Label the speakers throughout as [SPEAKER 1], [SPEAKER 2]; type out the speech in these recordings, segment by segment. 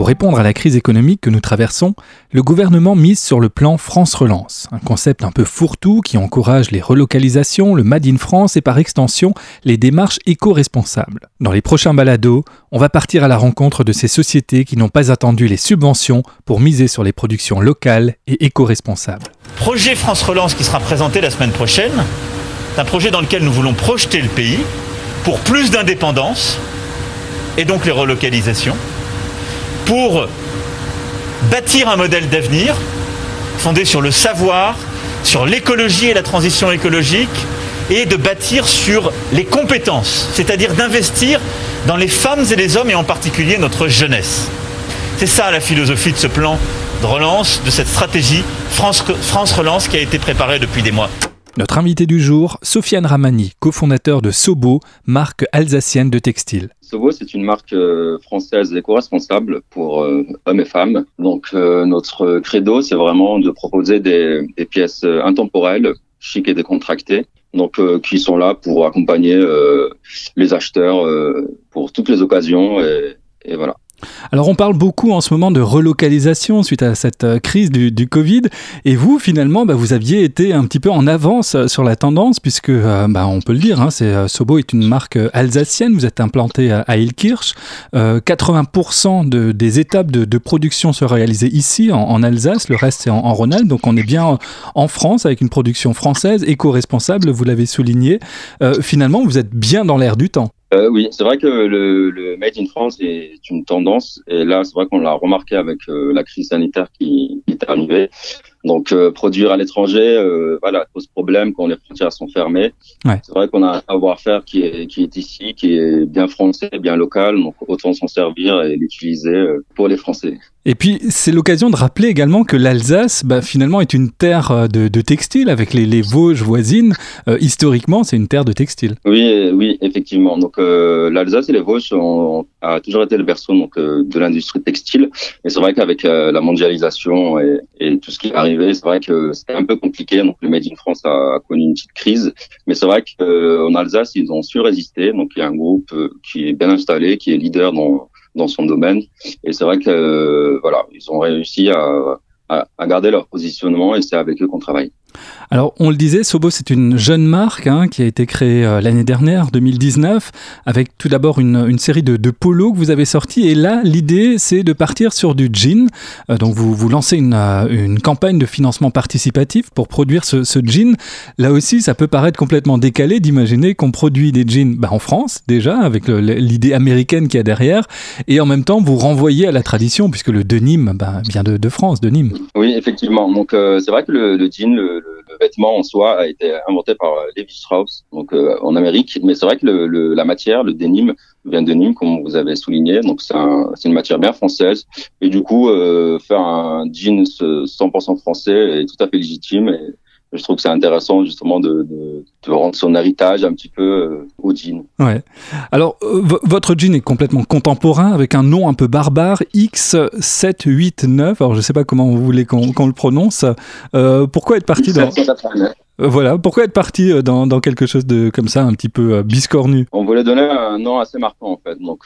[SPEAKER 1] Pour répondre à la crise économique que nous traversons, le gouvernement mise sur le plan France Relance, un concept un peu fourre-tout qui encourage les relocalisations, le Made in France et par extension les démarches éco-responsables. Dans les prochains balados, on va partir à la rencontre de ces sociétés qui n'ont pas attendu les subventions pour miser sur les productions locales et éco-responsables.
[SPEAKER 2] Projet France Relance qui sera présenté la semaine prochaine, c'est un projet dans lequel nous voulons projeter le pays pour plus d'indépendance et donc les relocalisations pour bâtir un modèle d'avenir fondé sur le savoir, sur l'écologie et la transition écologique, et de bâtir sur les compétences, c'est-à-dire d'investir dans les femmes et les hommes, et en particulier notre jeunesse. C'est ça la philosophie de ce plan de relance, de cette stratégie France, Relance qui a été préparée depuis des mois.
[SPEAKER 1] Notre invité du jour, Sofiane Ramani, cofondateur de Sobo, marque alsacienne de textile.
[SPEAKER 3] Sobo, c'est une marque euh, française éco-responsable pour euh, hommes et femmes. Donc, euh, notre credo, c'est vraiment de proposer des, pièces intemporelles, chic et décontractées, donc qui sont là pour accompagner les acheteurs pour toutes les occasions et voilà.
[SPEAKER 1] Alors on parle beaucoup en ce moment de relocalisation suite à cette euh, crise du, Covid. Et vous finalement bah, vous aviez été un petit peu en avance euh, sur la tendance puisque euh, bah, on peut le dire, hein, c'est, Sobo est une marque alsacienne, vous êtes implanté à, Ilkirch, 80% de, des étapes de, production se réalisées ici en, Alsace, le reste c'est en, en Rhône-Alpes, donc on est bien en France avec une production française éco-responsable, vous l'avez souligné. finalement vous êtes bien dans l'air du temps.
[SPEAKER 3] Euh, oui, c'est vrai que le, le, Made in France est une tendance et là, c'est vrai qu'on l'a remarqué avec euh, la crise sanitaire qui, qui est arrivée. Donc euh, produire à l'étranger, euh, voilà, pose problème quand les frontières sont fermées. Ouais. C'est vrai qu'on a un savoir-faire qui est qui est ici, qui est bien français, bien local, donc autant s'en servir et l'utiliser euh, pour les Français.
[SPEAKER 1] Et puis c'est l'occasion de rappeler également que l'Alsace, bah, finalement, est une terre de, de textile avec les, les Vosges voisines. Euh, historiquement, c'est une terre de textile.
[SPEAKER 3] Oui, oui, effectivement. Donc l'Alsace et les Vosges ont, a toujours été le berceau donc de l'industrie textile. Et c'est vrai qu'avec la mondialisation et, et tout ce qui arrive c'est vrai que c'était un peu compliqué. Donc le Made in France a, connu une petite crise, mais c'est vrai qu'en euh, Alsace, ils ont su résister. Donc il y a un groupe euh, qui est bien installé, qui est leader dans dans son domaine. Et c'est vrai que euh, voilà, ils ont réussi à, à, à garder leur positionnement et c'est avec eux qu'on travaille.
[SPEAKER 1] Alors, on le disait, Sobo, c'est une jeune marque hein, qui a été créée euh, l'année dernière, 2019, avec tout d'abord une, série de, de, polos que vous avez sortis. Et là, l'idée, c'est de partir sur du jean. Euh, donc, vous, vous lancez une, euh, une, campagne de financement participatif pour produire ce, jean. Là aussi, ça peut paraître complètement décalé d'imaginer qu'on produit des jeans bah, en France, déjà, avec l'idée américaine qu'il y a derrière. Et en même temps, vous renvoyez à la tradition, puisque le denim bah, vient de, de, France, de Nîmes.
[SPEAKER 3] Oui, effectivement. Donc, c'est vrai que le, le jean, le le, vêtement en soi a été inventé par euh, Levi Strauss, donc euh, en Amérique. Mais c'est vrai que la matière, le denim, vient de Nîmes, comme vous avez souligné. Donc c'est un, une matière bien française. Et du coup, euh, faire un jeans 100% français est tout à fait légitime. Et, je trouve que c'est intéressant justement de, de, rendre son héritage un petit peu euh, au jean.
[SPEAKER 1] Ouais. Alors votre jean est complètement contemporain avec un nom un peu barbare X789. Alors je sais pas comment vous voulez qu'on le prononce. Euh, pourquoi être parti dans euh, voilà, pourquoi être parti euh, dans, dans, quelque chose de comme ça, un petit peu euh, biscornu?
[SPEAKER 3] On voulait donner un nom assez marquant en fait. Donc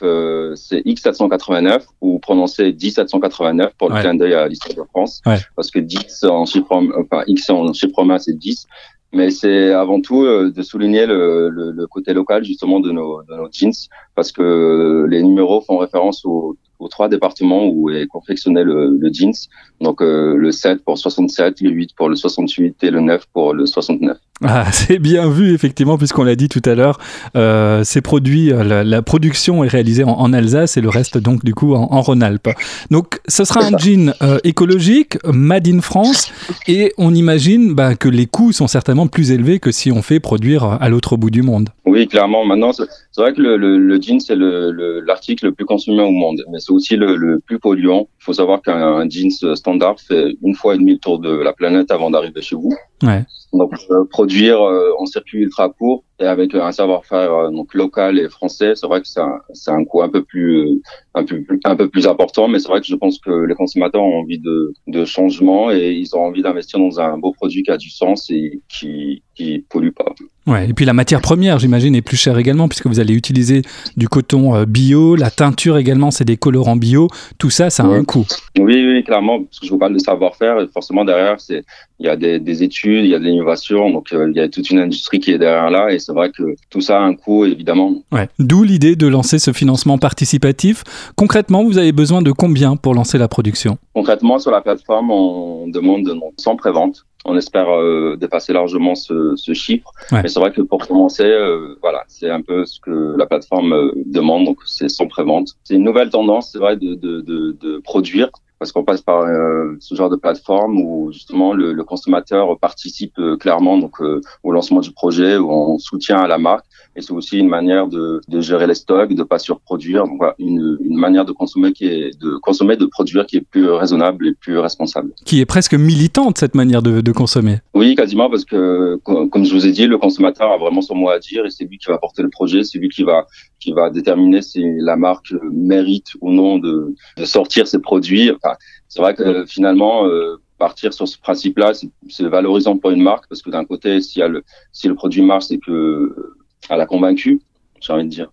[SPEAKER 3] c'est X789 ou prononcer 10789 pour le clin d'œil à l'histoire de France, parce que 10 en chiffre, enfin X en chiffre romain c'est 10, mais c'est avant tout de souligner le, le, côté local justement de nos, de nos jeans parce que les numéros font référence aux, aux trois départements où est confectionné le, le jeans. Donc euh, le 7 pour 67, le 8 pour le 68 et le 9 pour le 69.
[SPEAKER 1] Ah, c'est bien vu effectivement puisqu'on l'a dit tout à l'heure, euh, ces produits, euh, la, la, production est réalisée en, en, Alsace et le reste donc du coup en, en Rhône-Alpes. Donc ce sera un jean euh, écologique, made in France et on imagine bah, que les coûts sont certainement plus élevés que si on fait produire à l'autre bout du monde.
[SPEAKER 3] Oui, clairement. Maintenant, c'est vrai que le, le, le jean c'est l'article le, le, plus consommé au monde, mais c'est aussi le, plus polluant. Il faut savoir qu'un jeans standard fait une fois et demi le tour de la planète avant d'arriver chez vous. Donc produire en circuit ultra court et avec un savoir-faire donc local et français, c'est vrai que c'est un, un coût un peu plus un peu plus, un peu plus important, mais c'est vrai que je pense que les consommateurs ont envie de, de changement et ils ont envie d'investir dans un beau produit qui a du sens et qui qui pollue pas.
[SPEAKER 1] Ouais, et puis la matière première, j'imagine, est plus chère également puisque vous allez utiliser du coton euh, bio, la teinture également, c'est des colorants bio. Tout ça, ça a un coût.
[SPEAKER 3] Oui, oui, clairement, parce que je vous parle de savoir-faire, et forcément derrière, c'est il y a des, des, études, il y a de l'innovation, donc euh, il y a toute une industrie qui est derrière là, et c'est vrai que tout ça a un coût, évidemment.
[SPEAKER 1] Ouais. D'où l'idée de lancer ce financement participatif. Concrètement, vous avez besoin de combien pour lancer la production?
[SPEAKER 3] Concrètement, sur la plateforme, on demande 100 préventes on espère euh, dépasser largement ce, ce chiffre. Mais c'est vrai que pour commencer, euh, voilà, c'est un peu ce que la plateforme demande, donc c'est sans prévente. C'est une nouvelle tendance, c'est vrai, de, de, de, de, produire parce qu'on passe par ce genre de plateforme où justement le, le consommateur participe clairement donc au lancement du projet, où on soutient à la marque et c'est aussi une manière de, de, gérer les stocks, de pas surproduire. Donc voilà, une, une, manière de consommer qui est de consommer, de produire qui est plus raisonnable et plus responsable.
[SPEAKER 1] Qui est presque militante cette manière de, de consommer.
[SPEAKER 3] Oui, quasiment parce que comme je vous ai dit, le consommateur a vraiment son mot à dire et c'est lui qui va porter le projet, c'est lui qui va qui va déterminer si la marque mérite ou non de, de sortir ses produits. Enfin, c'est vrai que finalement. Euh, partir sur ce principe-là, c'est valorisant pour une marque parce que d'un côté, si, le, si le produit marche, c'est que elle a convaincu, j'ai envie de dire.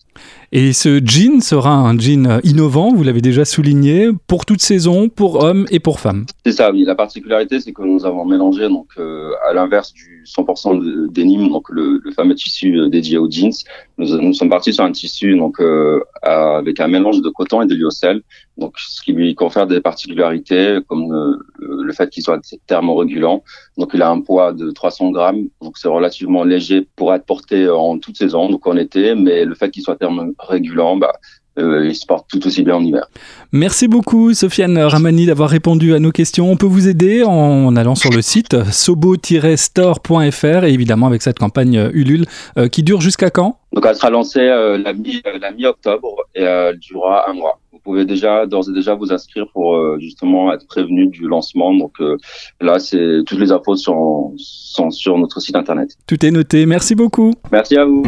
[SPEAKER 1] Et ce jean sera un jean innovant, vous l'avez déjà souligné, pour toute saison, pour hommes et pour femmes.
[SPEAKER 3] C'est ça, oui. La particularité, c'est que nous avons mélangé, donc, euh, à l'inverse du 100% denim, donc le, le, fameux tissu euh, dédié aux jeans, nous, nous, sommes partis sur un tissu donc euh, avec un mélange de coton et de lyocell, donc ce qui lui confère des particularités comme le fait qu'il soit thermorégulant. Donc il a un poids de 300 grammes, donc c'est relativement léger pour être porté en toute saison, donc en été, mais le fait qu'il soit thermo régulant, bah, euh, il se porte tout aussi bien en hiver.
[SPEAKER 1] Merci beaucoup Sofiane Ramani d'avoir répondu à nos questions. On peut vous aider en allant sur le site sobo-store.fr et évidemment avec cette campagne Ulule euh, qui dure jusqu'à quand?
[SPEAKER 3] Donc elle sera lancée euh, la mi-octobre et elle durera un mois. Vous pouvez déjà d'ores et déjà vous inscrire pour justement être prévenu du lancement. Donc là, c'est toutes les infos sont, sont sur notre site internet.
[SPEAKER 1] Tout est noté. Merci beaucoup.
[SPEAKER 3] Merci à vous.